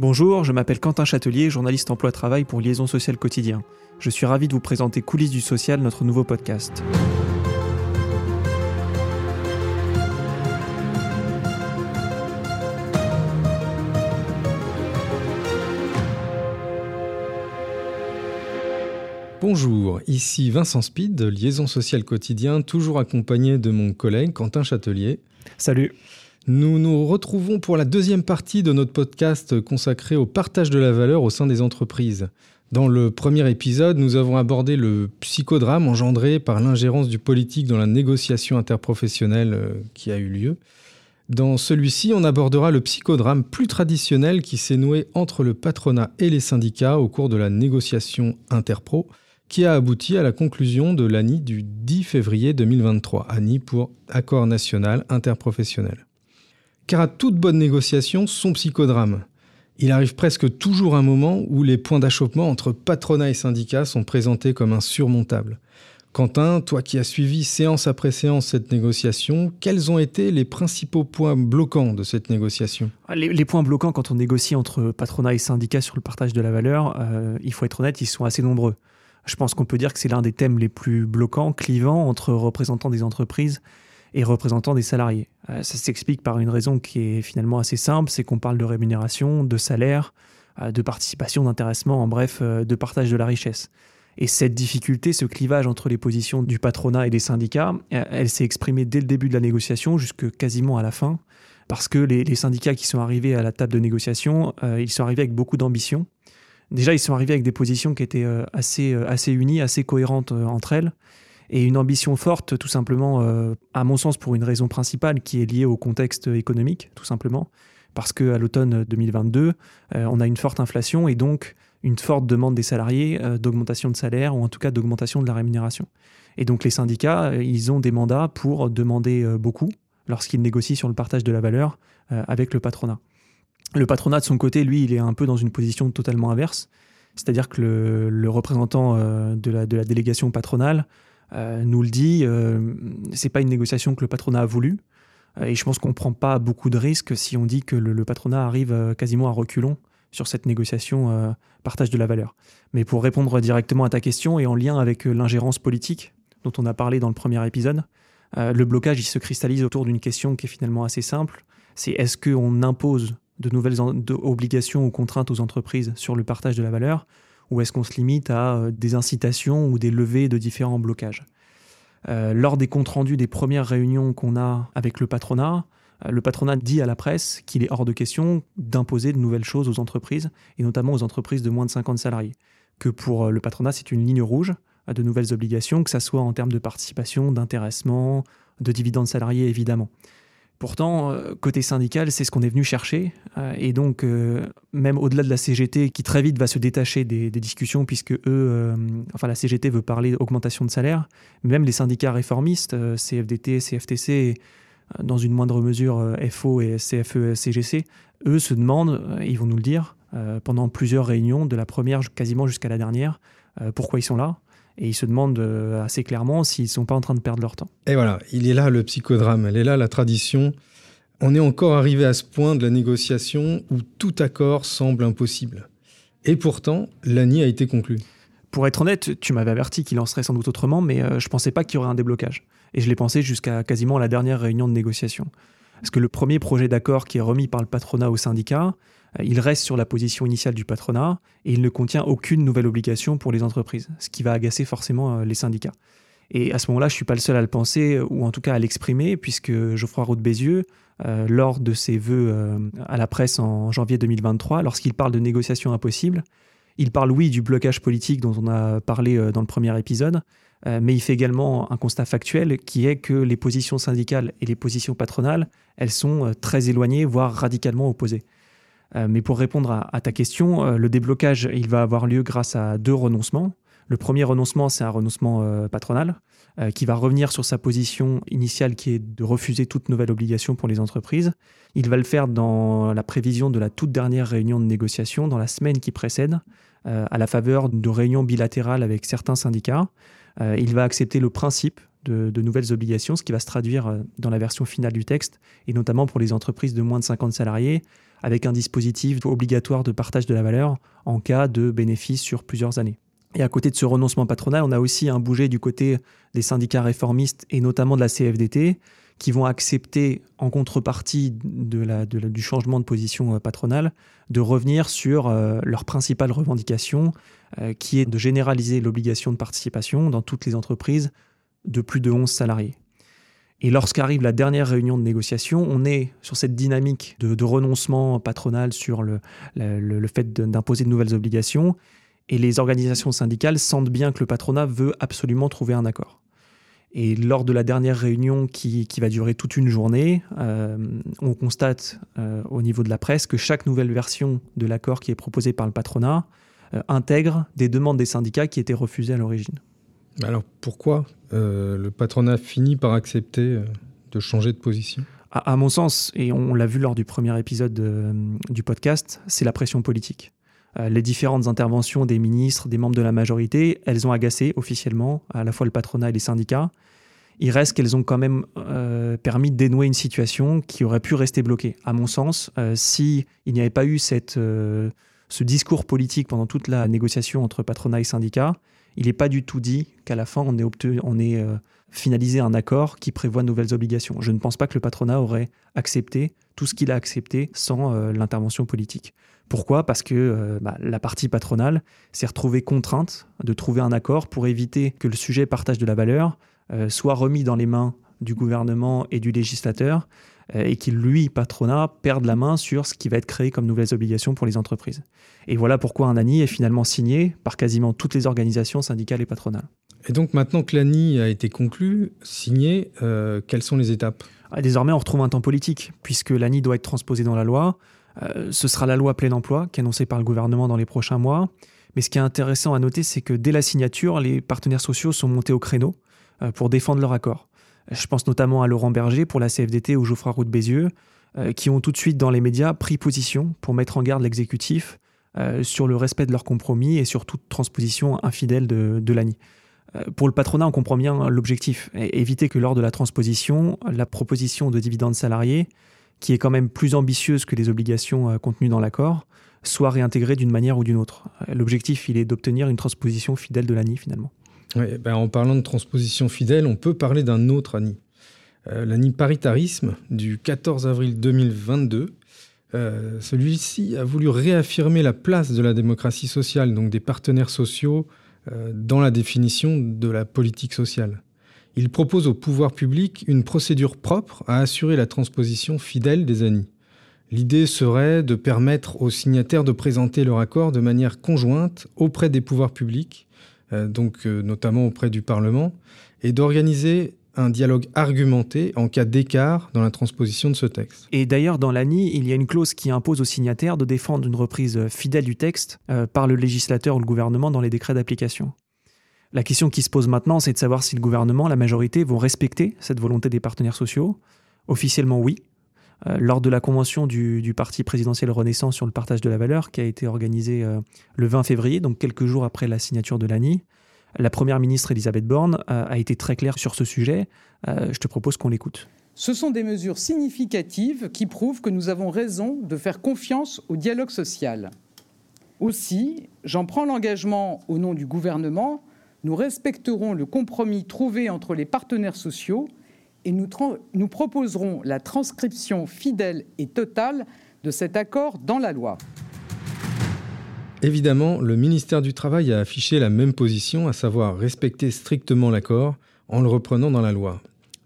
Bonjour, je m'appelle Quentin Châtelier, journaliste emploi-travail pour Liaison Sociale Quotidien. Je suis ravi de vous présenter Coulisses du Social, notre nouveau podcast. Bonjour, ici Vincent Speed de Liaison Sociale Quotidien, toujours accompagné de mon collègue Quentin Châtelier. Salut. Nous nous retrouvons pour la deuxième partie de notre podcast consacré au partage de la valeur au sein des entreprises. Dans le premier épisode, nous avons abordé le psychodrame engendré par l'ingérence du politique dans la négociation interprofessionnelle euh, qui a eu lieu. Dans celui-ci, on abordera le psychodrame plus traditionnel qui s'est noué entre le patronat et les syndicats au cours de la négociation interpro, qui a abouti à la conclusion de l'ANI du 10 février 2023, ANI pour Accord national interprofessionnel. Car à toute bonne négociation, son psychodrame. Il arrive presque toujours un moment où les points d'achoppement entre patronat et syndicat sont présentés comme insurmontables. Quentin, toi qui as suivi séance après séance cette négociation, quels ont été les principaux points bloquants de cette négociation? Les, points bloquants quand on négocie entre patronat et syndicat sur le partage de la valeur, euh, il faut être honnête, ils sont assez nombreux. Je pense qu'on peut dire que c'est l'un des thèmes les plus bloquants, clivants entre représentants des entreprises et représentants des salariés. Euh, ça s'explique par une raison qui est finalement assez simple, c'est qu'on parle de rémunération, de salaire, euh, de participation, d'intéressement, en bref, euh, de partage de la richesse. Et cette difficulté, ce clivage entre les positions du patronat et des syndicats, elle s'est exprimée dès le début de la négociation jusque quasiment à la fin, parce que les, syndicats qui sont arrivés à la table de négociation, ils sont arrivés avec beaucoup d'ambition. Déjà, ils sont arrivés avec des positions qui étaient assez, assez unies, assez cohérentes entre elles et une ambition forte, tout simplement, euh, à mon sens, pour une raison principale qui est liée au contexte économique, tout simplement, parce qu'à l'automne 2022, euh, on a une forte inflation et donc une forte demande des salariés euh, d'augmentation de salaire ou en tout cas d'augmentation de la rémunération. Et donc les syndicats, ils ont des mandats pour demander beaucoup lorsqu'ils négocient sur le partage de la valeur avec le patronat. Le patronat, de son côté, lui, il est un peu dans une position totalement inverse. C'est-à-dire que le, représentant de la, délégation patronale nous le dit, euh, c'est pas une négociation que le patronat a voulu. Euh, et je pense qu'on ne prend pas beaucoup de risques si on dit que le, patronat arrive quasiment à reculons sur cette négociation partage de la valeur. Mais pour répondre directement à ta question et en lien avec l'ingérence politique dont on a parlé dans le premier épisode, le blocage il se cristallise autour d'une question qui est finalement assez simple. C'est est-ce qu'on impose de nouvelles obligations ou contraintes aux entreprises sur le partage de la valeur? Ou est-ce qu'on se limite à euh, des incitations ou des levées de différents blocages euh, Lors des comptes rendus des premières réunions qu'on a avec le patronat, euh, le patronat dit à la presse qu'il est hors de question d'imposer de nouvelles choses aux entreprises, et notamment aux entreprises de moins de 50 salariés. Que pour le patronat, c'est une ligne rouge de nouvelles obligations, que ce soit en termes de participation, d'intéressement, de dividendes salariés évidemment. Pourtant, euh, côté syndical, c'est ce qu'on est venu chercher. Euh, et donc, euh, même au-delà de la CGT, qui très vite va se détacher des, discussions, puisque eux, enfin, la CGT veut parler d'augmentation de salaire, même les syndicats réformistes, CFDT, CFTC, dans une moindre mesure FO et CFE, CGC, eux se demandent, ils vont nous le dire, pendant plusieurs réunions, de la première quasiment jusqu'à la dernière, pourquoi ils sont là et ils se demandent euh, assez clairement s'ils ne sont pas en train de perdre leur temps. Et voilà, il est là le psychodrame, elle est là la tradition. On est encore arrivé à ce point de la négociation où tout accord semble impossible. Et pourtant, l'ANI a été conclu. Pour être honnête, tu m'avais averti qu'il en serait sans doute autrement, mais euh, je ne pensais pas qu'il y aurait un déblocage. Et je l'ai pensé jusqu'à quasiment la dernière réunion de négociation. Parce que le premier projet d'accord qui est remis par le patronat au syndicat, il reste sur la position initiale du patronat et il ne contient aucune nouvelle obligation pour les entreprises, ce qui va agacer forcément euh, les syndicats. Et à ce moment-là, je ne suis pas le seul à le penser, ou en tout cas à l'exprimer, puisque Geoffroy Roux de Bézieux, euh, lors de ses vœux à la presse en janvier 2023, lorsqu'il parle de négociations impossibles, il parle, oui, du blocage politique dont on a parlé dans le premier épisode, mais il fait également un constat factuel qui est que les positions syndicales et les positions patronales, elles sont très éloignées, voire radicalement opposées. Euh, mais pour répondre à, ta question, euh, le déblocage, il va avoir lieu grâce à deux renoncements. Le premier renoncement, c'est un renoncement euh, patronal qui va revenir sur sa position initiale qui est de refuser toute nouvelle obligation pour les entreprises. Il va le faire dans la prévision de la toute dernière réunion de négociation, dans la semaine qui précède, à la faveur de réunions bilatérales avec certains syndicats. il va accepter le principe de, de, nouvelles obligations, ce qui va se traduire dans la version finale du texte, et notamment pour les entreprises de moins de 50 salariés, avec un dispositif obligatoire de partage de la valeur en cas de bénéfice sur plusieurs années. Et à côté de ce renoncement patronal, on a aussi un bouger du côté des syndicats réformistes et notamment de la CFDT, qui vont accepter en contrepartie du changement de position euh, patronale de revenir sur euh, leur principale revendication, euh, qui est de généraliser l'obligation de participation dans toutes les entreprises de plus de 11 salariés. Et lorsqu'arrive la dernière réunion de négociation, on est sur cette dynamique de, renoncement patronal sur le, le fait d'imposer de nouvelles obligations, et les organisations syndicales sentent bien que le patronat veut absolument trouver un accord. Et lors de la dernière réunion qui, va durer toute une journée, euh, on constate euh, au niveau de la presse que chaque nouvelle version de l'accord qui est proposée par le patronat euh, intègre des demandes des syndicats qui étaient refusées à l'origine. Alors pourquoi le patronat finit par accepter de changer de position? À, mon sens, et on l'a vu lors du premier épisode du podcast, c'est la pression politique. les différentes interventions des ministres, des membres de la majorité, elles ont agacé officiellement à la fois le patronat et les syndicats il reste qu'elles ont quand même euh, permis de dénouer une situation qui aurait pu rester bloquée. À mon sens, euh, si il n'y avait pas eu cette, euh, ce discours politique pendant toute la négociation entre patronat et syndicat, il n'est pas du tout dit qu'à la fin, on ait, ait finalisé un accord qui prévoit de nouvelles obligations. Je ne pense pas que le patronat aurait accepté tout ce qu'il a accepté sans l'intervention politique. Pourquoi? Parce que bah, la partie patronale s'est retrouvée contrainte de trouver un accord pour éviter que le sujet partage de la valeur euh, soit remis dans les mains du gouvernement et du législateur euh, et qu'il, lui, patronat, perde la main sur ce qui va être créé comme nouvelles obligations pour les entreprises. Et voilà pourquoi un ANI est finalement signé par quasiment toutes les organisations syndicales et patronales. Et donc maintenant que l'ANI a été conclu, signé, euh, quelles sont les étapes? Ah, Désormais, on retrouve un temps politique, puisque l'ANI doit être transposé dans la loi. ce sera la loi plein emploi qui est annoncée par le gouvernement dans les prochains mois. Mais ce qui est intéressant à noter, c'est que dès la signature, les partenaires sociaux sont montés au créneau euh, pour défendre leur accord. Je pense notamment à Laurent Berger pour la CFDT ou Geoffroy Roux de Bézieux, euh, qui ont tout de suite dans les médias pris position pour mettre en garde l'exécutif euh, sur le respect de leur compromis et sur toute transposition infidèle de, l'ANI. Pour le patronat, on comprend bien l'objectif, éviter que lors de la transposition, la proposition de dividendes salariés, qui est quand même plus ambitieuse que les obligations contenues dans l'accord, soit réintégrée d'une manière ou d'une autre. L'objectif, il est d'obtenir une transposition fidèle de l'ANI finalement. Ben, en parlant de transposition fidèle, on peut parler d'un autre ANI. Euh, L'ANI paritarisme du 14 avril 2022. Euh, celui-ci a voulu réaffirmer la place de la démocratie sociale, donc des partenaires sociaux, euh, dans la définition de la politique sociale. Il propose au pouvoir public une procédure propre à assurer la transposition fidèle des ANI. L'idée serait de permettre aux signataires de présenter leur accord de manière conjointe auprès des pouvoirs publics donc euh, notamment auprès du Parlement, et d'organiser un dialogue argumenté en cas d'écart dans la transposition de ce texte. Et d'ailleurs, dans l'ANI, il y a une clause qui impose aux signataires de défendre une reprise fidèle du texte euh, par le législateur ou le gouvernement dans les décrets d'application. La question qui se pose maintenant, c'est de savoir si le gouvernement, la majorité, vont respecter cette volonté des partenaires sociaux. Officiellement, oui, euh, lors de la convention du, parti présidentiel Renaissance sur le partage de la valeur, qui a été organisée euh, le 20 février, donc quelques jours après la signature de l'ANI, la première ministre Elisabeth Borne euh, a été très claire sur ce sujet. je te propose qu'on l'écoute. Ce sont des mesures significatives qui prouvent que nous avons raison de faire confiance au dialogue social. Aussi, j'en prends l'engagement au nom du gouvernement, nous respecterons le compromis trouvé entre les partenaires sociaux et nous, nous proposerons la transcription fidèle et totale de cet accord dans la loi. Évidemment, le ministère du Travail a affiché la même position, à savoir respecter strictement l'accord en le reprenant dans la loi.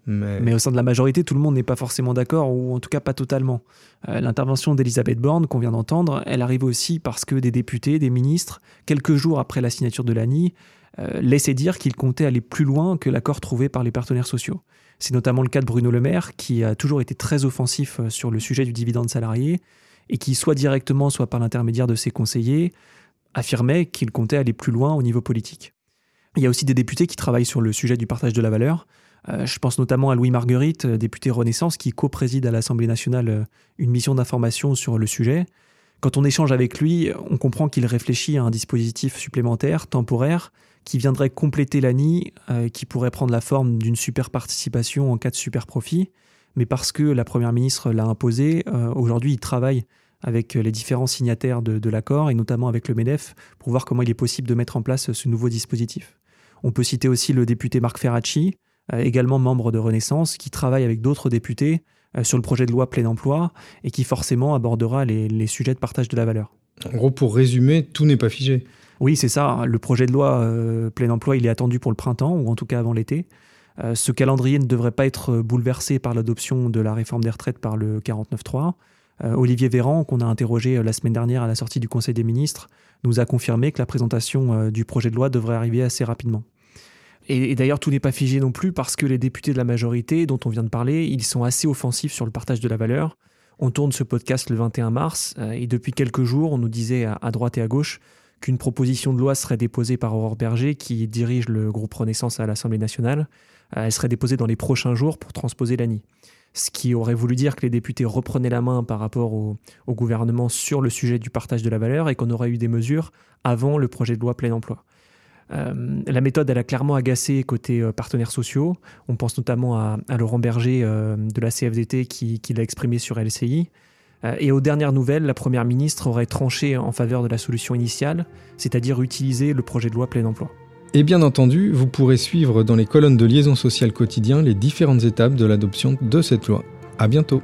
Mais... au sein de la majorité, tout le monde n'est pas forcément d'accord, ou en tout cas pas totalement. Euh, l'intervention d'Elisabeth Borne, qu'on vient d'entendre, elle arrive aussi parce que des députés, des ministres, quelques jours après la signature de l'ANI, euh, laissaient dire qu'ils comptaient aller plus loin que l'accord trouvé par les partenaires sociaux. C'est notamment le cas de Bruno Le Maire, qui a toujours été très offensif euh, sur le sujet du dividende salarié, et qui, soit directement, soit par l'intermédiaire de ses conseillers, affirmait qu'il comptait aller plus loin au niveau politique. Il y a aussi des députés qui travaillent sur le sujet du partage de la valeur. Euh, je pense notamment à Louis Marguerite, euh, député Renaissance, qui co-préside à l'Assemblée nationale une mission d'information sur le sujet. Quand on échange avec lui, on comprend qu'il réfléchit à un dispositif supplémentaire, temporaire, qui viendrait compléter l'ANI, euh, qui pourrait prendre la forme d'une super participation en cas de super profit. Mais parce que la Première ministre l'a imposé, euh, aujourd'hui, il travaille avec les différents signataires de, l'accord et notamment avec le MEDEF pour voir comment il est possible de mettre en place ce nouveau dispositif. On peut citer aussi le député Marc Ferracci, euh, également membre de Renaissance, qui travaille avec d'autres députés sur le projet de loi plein emploi et qui forcément abordera les, sujets de partage de la valeur. En gros, pour résumer, tout n'est pas figé. Oui, c'est ça. Le projet de loi euh, plein emploi, il est attendu pour le printemps, ou en tout cas avant l'été. ce calendrier ne devrait pas être bouleversé par l'adoption de la réforme des retraites par le 49.3. Euh, Olivier Véran, qu'on a interrogé euh, la semaine dernière à la sortie du Conseil des ministres, nous a confirmé que la présentation euh, du projet de loi devrait arriver assez rapidement. Et, d'ailleurs, tout n'est pas figé non plus parce que les députés de la majorité dont on vient de parler, ils sont assez offensifs sur le partage de la valeur. On tourne ce podcast le 21 mars et depuis quelques jours, on nous disait à, droite et à gauche qu'une proposition de loi serait déposée par Aurore Berger, qui dirige le groupe Renaissance à l'Assemblée nationale. Elle serait déposée dans les prochains jours pour transposer l'ANI ce qui aurait voulu dire que les députés reprenaient la main par rapport au, gouvernement sur le sujet du partage de la valeur et qu'on aurait eu des mesures avant le projet de loi plein emploi. Euh, la méthode, elle a clairement agacé côté euh, partenaires sociaux. On pense notamment à, Laurent Berger euh, de la CFDT qui, qui l'a exprimé sur LCI. Et aux dernières nouvelles, la Première ministre aurait tranché en faveur de la solution initiale, c'est-à-dire utiliser le projet de loi plein emploi. Et bien entendu, vous pourrez suivre dans les colonnes de liaison sociale quotidien les différentes étapes de l'adoption de cette loi. À bientôt!